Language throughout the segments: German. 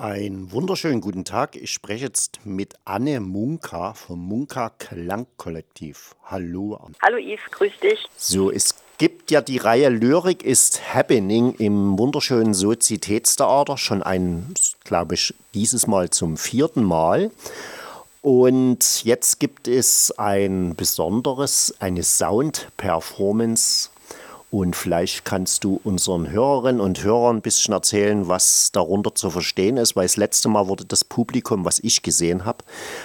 Einen wunderschönen guten Tag. Ich spreche jetzt mit Anne Munka vom Munka Klangkollektiv. Hallo. Anne. Hallo Yves, grüß dich. So, es gibt ja die Reihe Lyrik ist Happening im wunderschönen Sozietätstheater. Schon ein, glaube ich, dieses Mal zum vierten Mal. Und jetzt gibt es ein besonderes, eine Sound-Performance und vielleicht kannst du unseren Hörerinnen und Hörern ein bisschen erzählen, was darunter zu verstehen ist, weil das letzte Mal wurde das Publikum, was ich gesehen habe,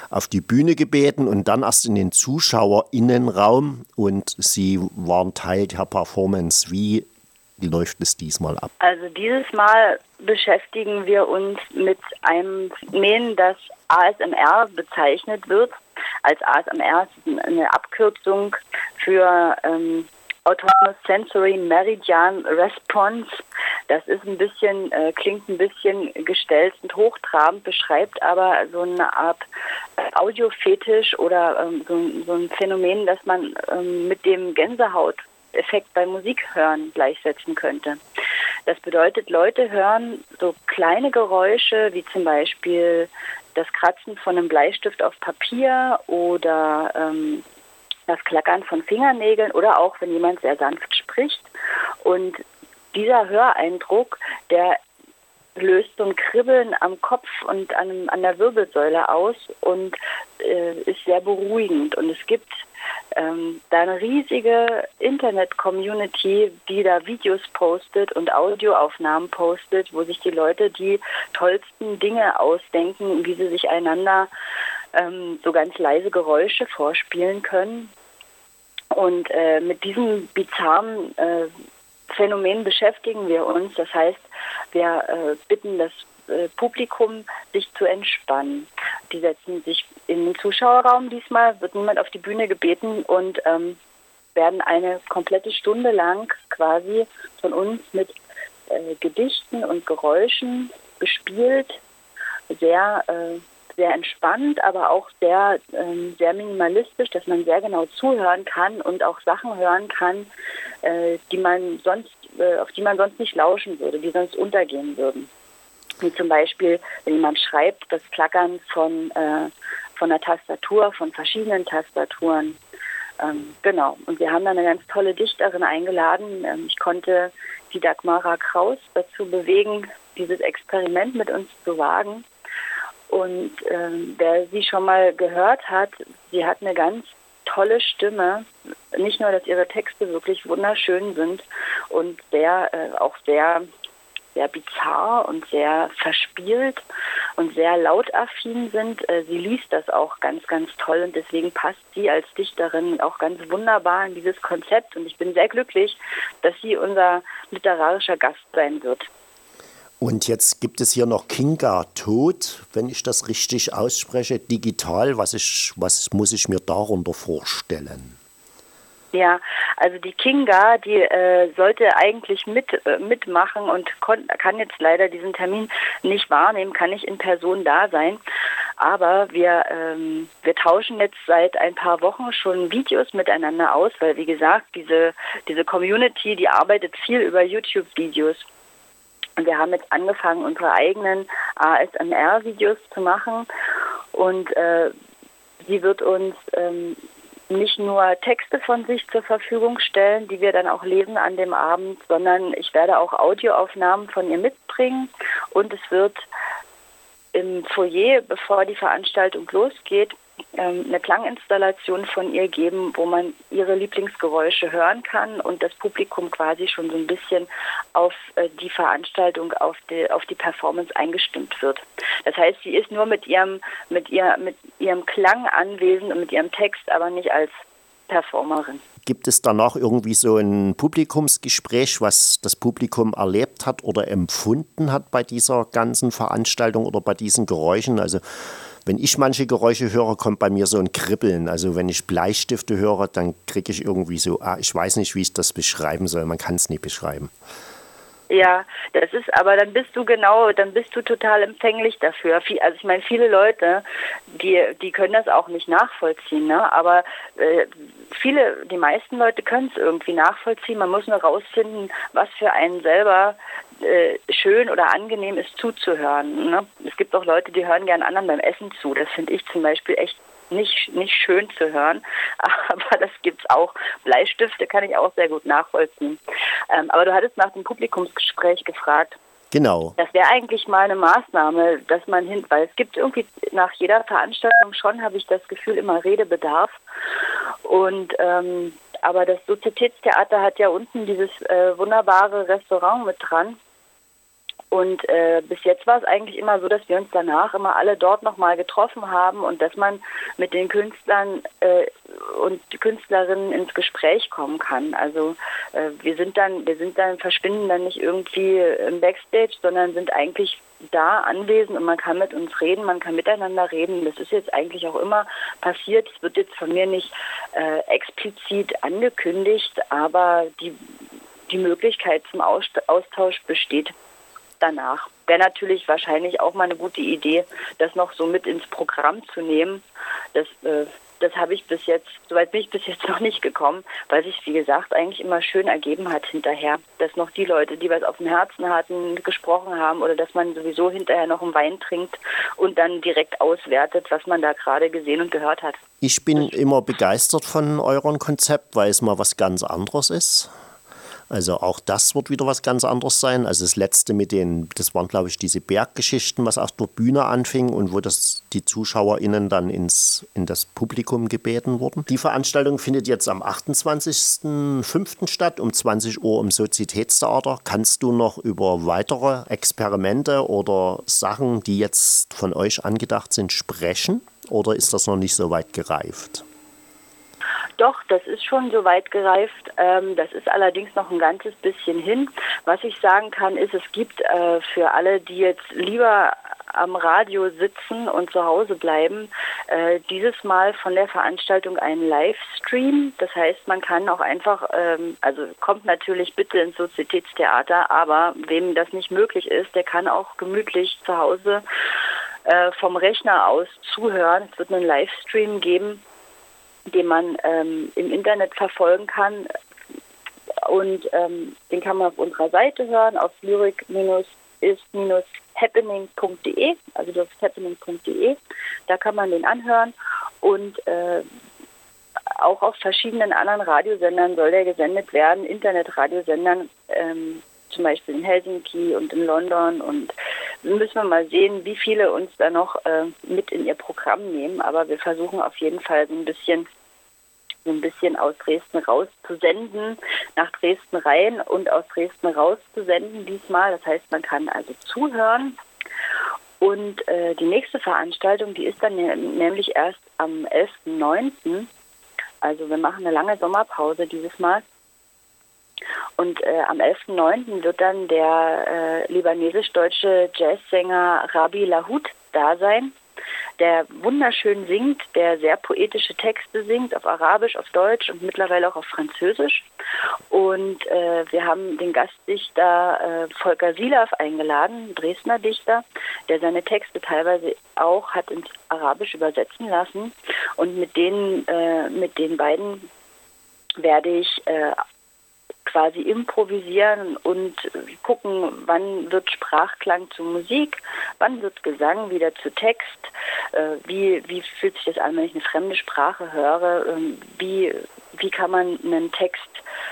auf die Bühne gebeten und dann erst in den Zuschauerinnenraum und sie waren Teil der Performance. Wie läuft es diesmal ab? Also dieses Mal beschäftigen wir uns mit einem Phänomen, das ASMR bezeichnet wird. Als ASMR ist eine Abkürzung für ähm, Autonomous Sensory Meridian Response. Das ist ein bisschen, äh, klingt ein bisschen gestellt und hochtrabend, beschreibt aber so eine Art äh, Audiofetisch oder ähm, so, so, ein Phänomen, das man ähm, mit dem Gänsehauteffekt bei Musik hören gleichsetzen könnte. Das bedeutet, Leute hören so kleine Geräusche wie zum Beispiel das Kratzen von einem Bleistift auf Papier oder ähm, das Klackern von Fingernägeln oder auch wenn jemand sehr sanft spricht. Und dieser Höreindruck, der löst so ein Kribbeln am Kopf und an, an der Wirbelsäule aus und äh, ist sehr beruhigend. Und es gibt ähm, da eine riesige Internet-Community, die da Videos postet und Audioaufnahmen postet, wo sich die Leute die tollsten Dinge ausdenken, wie sie sich einander ähm, so ganz leise Geräusche vorspielen können. Und äh, mit diesem bizarren äh, Phänomen beschäftigen wir uns. Das heißt, wir äh, bitten das äh, Publikum, sich zu entspannen. Die setzen sich in den Zuschauerraum. Diesmal wird niemand auf die Bühne gebeten und ähm, werden eine komplette Stunde lang quasi von uns mit äh, Gedichten und Geräuschen bespielt. Sehr äh, sehr entspannt, aber auch sehr, ähm, sehr minimalistisch, dass man sehr genau zuhören kann und auch Sachen hören kann, äh, die man sonst, äh, auf die man sonst nicht lauschen würde, die sonst untergehen würden. Wie zum Beispiel, wenn jemand schreibt, das Klackern von, äh, von der Tastatur, von verschiedenen Tastaturen. Ähm, genau. Und wir haben dann eine ganz tolle Dichterin eingeladen. Ähm, ich konnte die Dagmara Kraus dazu bewegen, dieses Experiment mit uns zu wagen. Und ähm, wer sie schon mal gehört hat, sie hat eine ganz tolle Stimme. Nicht nur, dass ihre Texte wirklich wunderschön sind und sehr, äh, auch sehr, sehr bizarr und sehr verspielt und sehr lautaffin sind. Äh, sie liest das auch ganz, ganz toll und deswegen passt sie als Dichterin auch ganz wunderbar in dieses Konzept. Und ich bin sehr glücklich, dass sie unser literarischer Gast sein wird. Und jetzt gibt es hier noch Kinga Tod, wenn ich das richtig ausspreche, digital. Was, ich, was muss ich mir darunter vorstellen? Ja, also die Kinga, die äh, sollte eigentlich mit, äh, mitmachen und kann jetzt leider diesen Termin nicht wahrnehmen, kann nicht in Person da sein. Aber wir, ähm, wir tauschen jetzt seit ein paar Wochen schon Videos miteinander aus, weil wie gesagt, diese, diese Community, die arbeitet viel über YouTube-Videos. Und wir haben jetzt angefangen, unsere eigenen ASMR-Videos zu machen. Und äh, sie wird uns ähm, nicht nur Texte von sich zur Verfügung stellen, die wir dann auch lesen an dem Abend, sondern ich werde auch Audioaufnahmen von ihr mitbringen. Und es wird im Foyer, bevor die Veranstaltung losgeht, eine Klanginstallation von ihr geben, wo man ihre Lieblingsgeräusche hören kann und das Publikum quasi schon so ein bisschen auf äh, die Veranstaltung, auf die, auf die Performance eingestimmt wird. Das heißt, sie ist nur mit ihrem, mit ihr, mit ihrem Klang anwesend und mit ihrem Text, aber nicht als Performerin. Gibt es danach irgendwie so ein Publikumsgespräch, was das Publikum erlebt hat oder empfunden hat bei dieser ganzen Veranstaltung oder bei diesen Geräuschen? Also wenn ich manche Geräusche höre, kommt bei mir so ein Kribbeln. Also wenn ich Bleistifte höre, dann kriege ich irgendwie so, ah, ich weiß nicht, wie ich das beschreiben soll. Man kann es nicht beschreiben. Ja, das ist, aber dann bist du genau, dann bist du total empfänglich dafür. Also ich meine, viele Leute, die, die können das auch nicht nachvollziehen, ne? Aber äh, viele, die meisten Leute können es irgendwie nachvollziehen. Man muss nur rausfinden, was für einen selber äh, schön oder angenehm ist zuzuhören. Ne? Es gibt auch Leute, die hören gern anderen beim Essen zu. Das finde ich zum Beispiel echt nicht, nicht schön zu hören, aber das gibt es auch. Bleistifte kann ich auch sehr gut nachvollziehen. Ähm, aber du hattest nach dem Publikumsgespräch gefragt. Genau. Das wäre eigentlich mal eine Maßnahme, dass man hin, weil es gibt irgendwie nach jeder Veranstaltung schon, habe ich das Gefühl, immer Redebedarf. Und ähm, aber das Sozietätstheater hat ja unten dieses äh, wunderbare Restaurant mit dran. Und äh, bis jetzt war es eigentlich immer so, dass wir uns danach immer alle dort nochmal getroffen haben und dass man mit den Künstlern äh, und Künstlerinnen ins Gespräch kommen kann. Also äh, wir sind dann, wir sind dann, verschwinden dann nicht irgendwie im Backstage, sondern sind eigentlich da anwesend und man kann mit uns reden, man kann miteinander reden. Das ist jetzt eigentlich auch immer passiert. Es wird jetzt von mir nicht äh, explizit angekündigt, aber die, die Möglichkeit zum Austausch besteht danach. Wäre natürlich wahrscheinlich auch mal eine gute Idee, das noch so mit ins Programm zu nehmen. Das, äh, das habe ich bis jetzt, soweit bin ich bis jetzt noch nicht gekommen, weil sich, wie gesagt, eigentlich immer schön ergeben hat hinterher, dass noch die Leute, die was auf dem Herzen hatten, gesprochen haben oder dass man sowieso hinterher noch einen Wein trinkt und dann direkt auswertet, was man da gerade gesehen und gehört hat. Ich bin immer begeistert von eurem Konzept, weil es mal was ganz anderes ist. Also auch das wird wieder was ganz anderes sein. Also das letzte mit den, das waren glaube ich diese Berggeschichten, was auf der Bühne anfing und wo das die ZuschauerInnen dann ins, in das Publikum gebeten wurden. Die Veranstaltung findet jetzt am 28.05. statt, um 20 Uhr im Sozietätstheater. Kannst du noch über weitere Experimente oder Sachen, die jetzt von euch angedacht sind, sprechen? Oder ist das noch nicht so weit gereift? Doch, das ist schon so weit gereift. Ähm, das ist allerdings noch ein ganzes bisschen hin. Was ich sagen kann, ist, es gibt äh, für alle, die jetzt lieber am Radio sitzen und zu Hause bleiben, äh, dieses Mal von der Veranstaltung einen Livestream. Das heißt, man kann auch einfach, ähm, also kommt natürlich bitte ins Sozietätstheater, aber wem das nicht möglich ist, der kann auch gemütlich zu Hause äh, vom Rechner aus zuhören. Es wird einen Livestream geben den man ähm, im Internet verfolgen kann. Und ähm, den kann man auf unserer Seite hören, auf lyric-is-happening.de, also das happening.de. Da kann man den anhören. Und äh, auch auf verschiedenen anderen Radiosendern soll der gesendet werden, Internetradiosendern, ähm, zum Beispiel in Helsinki und in London. Und müssen wir mal sehen, wie viele uns da noch äh, mit in ihr Programm nehmen. Aber wir versuchen auf jeden Fall so ein bisschen so ein bisschen aus Dresden rauszusenden, nach Dresden rein und aus Dresden rauszusenden diesmal. Das heißt, man kann also zuhören. Und äh, die nächste Veranstaltung, die ist dann nämlich erst am 11.09. Also wir machen eine lange Sommerpause dieses Mal. Und äh, am 11.09. wird dann der äh, libanesisch-deutsche Jazzsänger Rabi Lahut da sein der wunderschön singt, der sehr poetische Texte singt, auf Arabisch, auf Deutsch und mittlerweile auch auf Französisch. Und äh, wir haben den Gastdichter äh, Volker Silav eingeladen, Dresdner Dichter, der seine Texte teilweise auch hat ins Arabisch übersetzen lassen. Und mit denen, äh, mit den beiden werde ich äh, quasi improvisieren und gucken, wann wird Sprachklang zu Musik, wann wird Gesang wieder zu Text, äh, wie, wie fühlt sich das an, wenn ich eine fremde Sprache höre, ähm, wie, wie kann man einen Text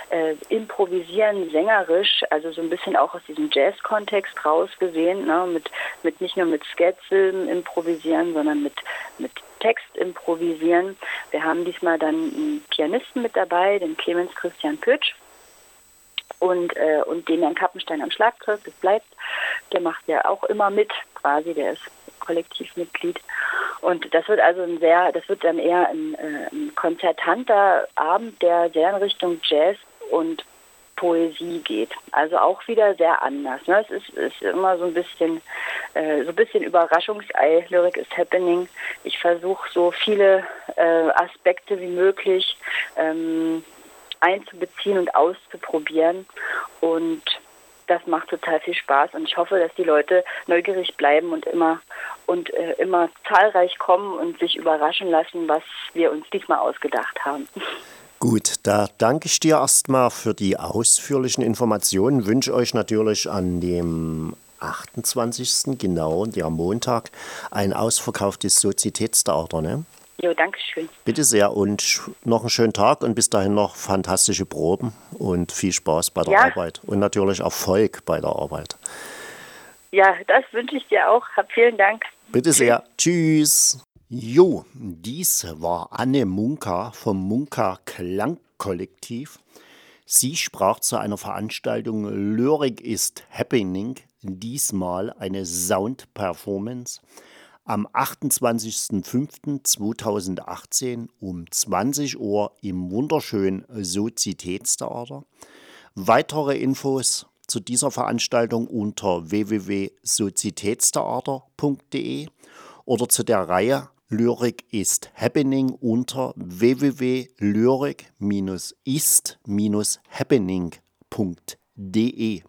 äh, improvisieren, sängerisch, also so ein bisschen auch aus diesem Jazz-Kontext rausgesehen, ne, mit, mit nicht nur mit Sketchfilmen improvisieren, sondern mit, mit Text improvisieren. Wir haben diesmal dann einen Pianisten mit dabei, den Clemens Christian Pütsch und, äh, und Herrn Kappenstein am Schlagzeug, das bleibt. Der macht ja auch immer mit, quasi, der ist Kollektivmitglied. Und das wird also ein sehr, das wird dann eher ein, äh, ein konzertanter Abend, der sehr in Richtung Jazz und Poesie geht. Also auch wieder sehr anders. Ne? Es ist, ist immer so ein bisschen, äh, so ein bisschen Überraschungsei. Lyric is happening. Ich versuche so viele äh, Aspekte wie möglich ähm, einzubeziehen und auszuprobieren. Und das macht total viel Spaß und ich hoffe, dass die Leute neugierig bleiben und immer und äh, immer zahlreich kommen und sich überraschen lassen, was wir uns diesmal ausgedacht haben. Gut, da danke ich dir erstmal für die ausführlichen Informationen. Wünsche euch natürlich an dem 28. genau, der Montag, ein ausverkauftes Sozietätstheater. Ne? Jo, danke schön. Bitte sehr und noch einen schönen Tag und bis dahin noch fantastische Proben und viel Spaß bei der Ja. Arbeit und natürlich Erfolg bei der Arbeit. Ja, das wünsche ich dir auch. Hab vielen Dank. Bitte sehr. Tschüss. Jo, dies war Anne Munka vom Munka Klangkollektiv. Sie sprach zu einer Veranstaltung Lyrik ist Happening, diesmal eine Sound-Performance am 28.05.2018 um 20 Uhr im wunderschönen Sozitätstheater. Weitere Infos zu dieser Veranstaltung unter www.sozitätstheater.de oder zu der Reihe Lyrik ist Happening unter www.lyrik-ist-happening.de.